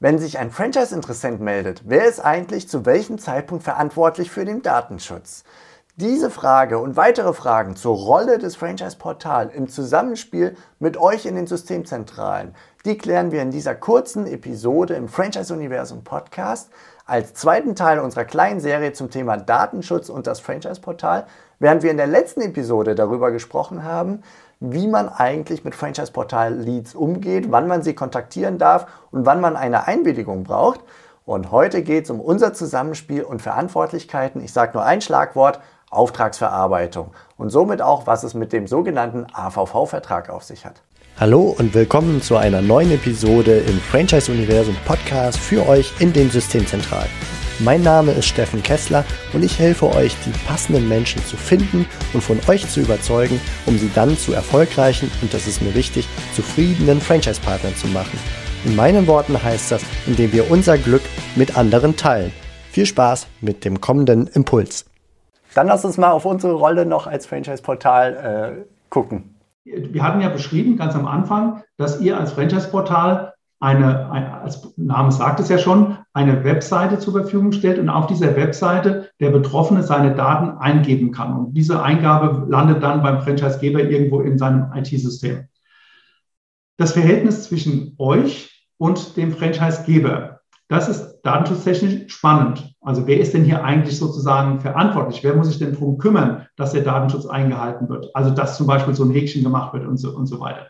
Wenn sich ein Franchise-Interessent meldet, wer ist eigentlich zu welchem Zeitpunkt verantwortlich für den Datenschutz? Diese Frage und weitere Fragen zur Rolle des Franchise-Portals im Zusammenspiel mit euch in den Systemzentralen, die klären wir in dieser kurzen Episode im Franchise-Universum Podcast als zweiten Teil unserer kleinen Serie zum Thema Datenschutz und das Franchise-Portal, während wir in der letzten Episode darüber gesprochen haben, wie man eigentlich mit Franchise-Portal-Leads umgeht, wann man sie kontaktieren darf und wann man eine Einwilligung braucht. Und heute geht es um unser Zusammenspiel und Verantwortlichkeiten. Ich sage nur ein Schlagwort, Auftragsverarbeitung. Und somit auch, was es mit dem sogenannten AVV-Vertrag auf sich hat. Hallo und willkommen zu einer neuen Episode im Franchise-Universum Podcast für euch in den Systemzentralen. Mein Name ist Steffen Kessler und ich helfe euch, die passenden Menschen zu finden und von euch zu überzeugen, um sie dann zu erfolgreichen und das ist mir wichtig, zufriedenen Franchise-Partnern zu machen. In meinen Worten heißt das, indem wir unser Glück mit anderen teilen. Viel Spaß mit dem kommenden Impuls. Dann lass uns mal auf unsere Rolle noch als Franchise-Portal äh, gucken. Wir hatten ja beschrieben ganz am Anfang, dass ihr als Franchise-Portal eine, ein, als Name sagt es ja schon, eine Webseite zur Verfügung stellt und auf dieser Webseite der Betroffene seine Daten eingeben kann. Und diese Eingabe landet dann beim Franchisegeber irgendwo in seinem IT-System. Das Verhältnis zwischen euch und dem Franchisegeber, das ist datenschutztechnisch spannend. Also wer ist denn hier eigentlich sozusagen verantwortlich? Wer muss sich denn darum kümmern, dass der Datenschutz eingehalten wird? Also dass zum Beispiel so ein Häkchen gemacht wird und so, und so weiter.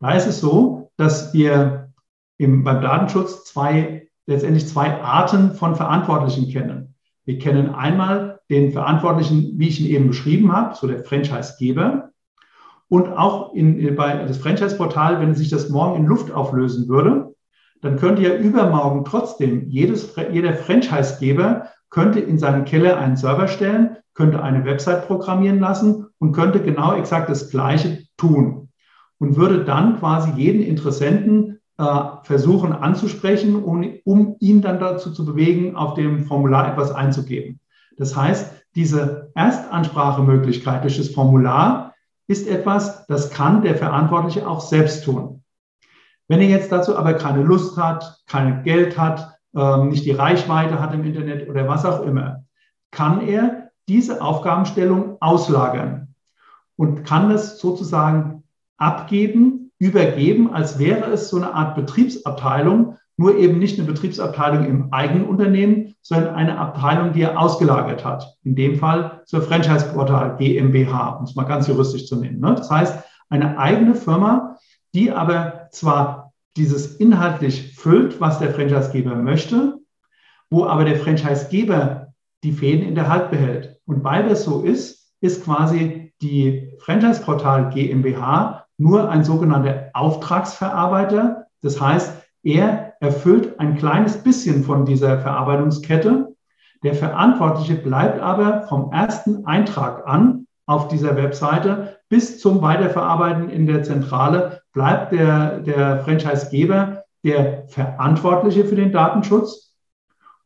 Da ist es so, dass wir im, beim Datenschutz zwei, letztendlich zwei Arten von Verantwortlichen kennen. Wir kennen einmal den Verantwortlichen, wie ich ihn eben beschrieben habe, so der Franchisegeber. Und auch in, bei das Franchise-Portal, wenn sich das morgen in Luft auflösen würde, dann könnte ja übermorgen trotzdem jedes, jeder Franchisegeber könnte in seinen Keller einen Server stellen, könnte eine Website programmieren lassen und könnte genau exakt das Gleiche tun und würde dann quasi jeden Interessenten äh, versuchen anzusprechen, um, um ihn dann dazu zu bewegen, auf dem Formular etwas einzugeben. Das heißt, diese Erstansprachemöglichkeit durch das Formular ist etwas, das kann der Verantwortliche auch selbst tun. Wenn er jetzt dazu aber keine Lust hat, kein Geld hat, ähm, nicht die Reichweite hat im Internet oder was auch immer, kann er diese Aufgabenstellung auslagern und kann das sozusagen abgeben übergeben, als wäre es so eine Art Betriebsabteilung, nur eben nicht eine Betriebsabteilung im eigenen Unternehmen, sondern eine Abteilung, die er ausgelagert hat. In dem Fall zur Franchise-Portal GmbH, um es mal ganz juristisch zu nennen. Ne? Das heißt, eine eigene Firma, die aber zwar dieses inhaltlich füllt, was der Franchisegeber möchte, wo aber der Franchisegeber die Fäden in der Hand behält. Und weil das so ist, ist quasi die Franchise-Portal GmbH nur ein sogenannter Auftragsverarbeiter. Das heißt, er erfüllt ein kleines bisschen von dieser Verarbeitungskette. Der Verantwortliche bleibt aber vom ersten Eintrag an auf dieser Webseite bis zum Weiterverarbeiten in der Zentrale bleibt der, der Franchisegeber der Verantwortliche für den Datenschutz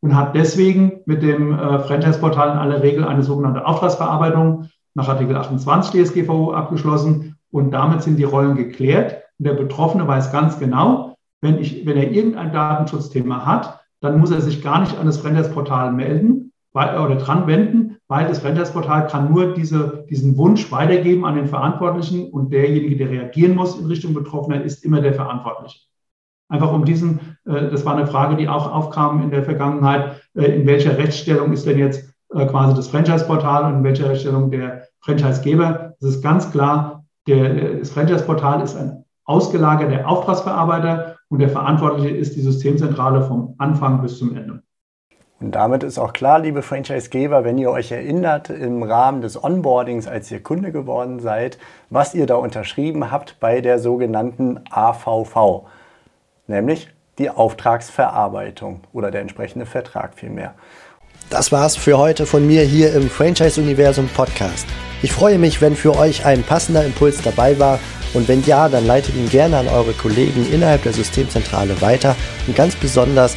und hat deswegen mit dem äh, Franchise-Portal in aller Regel eine sogenannte Auftragsverarbeitung nach Artikel 28 DSGVO abgeschlossen und damit sind die Rollen geklärt. Und der Betroffene weiß ganz genau, wenn, ich, wenn er irgendein Datenschutzthema hat, dann muss er sich gar nicht an das Franchise-Portal melden weil, oder dran wenden, weil das Franchise-Portal kann nur diese, diesen Wunsch weitergeben an den Verantwortlichen und derjenige, der reagieren muss in Richtung Betroffener, ist immer der Verantwortliche. Einfach um diesen, äh, das war eine Frage, die auch aufkam in der Vergangenheit, äh, in welcher Rechtsstellung ist denn jetzt äh, quasi das Franchise-Portal und in welcher Rechtsstellung der Franchisegeber. Es ist ganz klar, der, das Franchise-Portal ist ein ausgelagerter Auftragsverarbeiter und der Verantwortliche ist die Systemzentrale vom Anfang bis zum Ende. Und damit ist auch klar, liebe Franchisegeber, wenn ihr euch erinnert im Rahmen des Onboardings, als ihr Kunde geworden seid, was ihr da unterschrieben habt bei der sogenannten AVV, nämlich die Auftragsverarbeitung oder der entsprechende Vertrag vielmehr. Das war's für heute von mir hier im Franchise Universum Podcast. Ich freue mich, wenn für euch ein passender Impuls dabei war und wenn ja, dann leitet ihn gerne an eure Kollegen innerhalb der Systemzentrale weiter und ganz besonders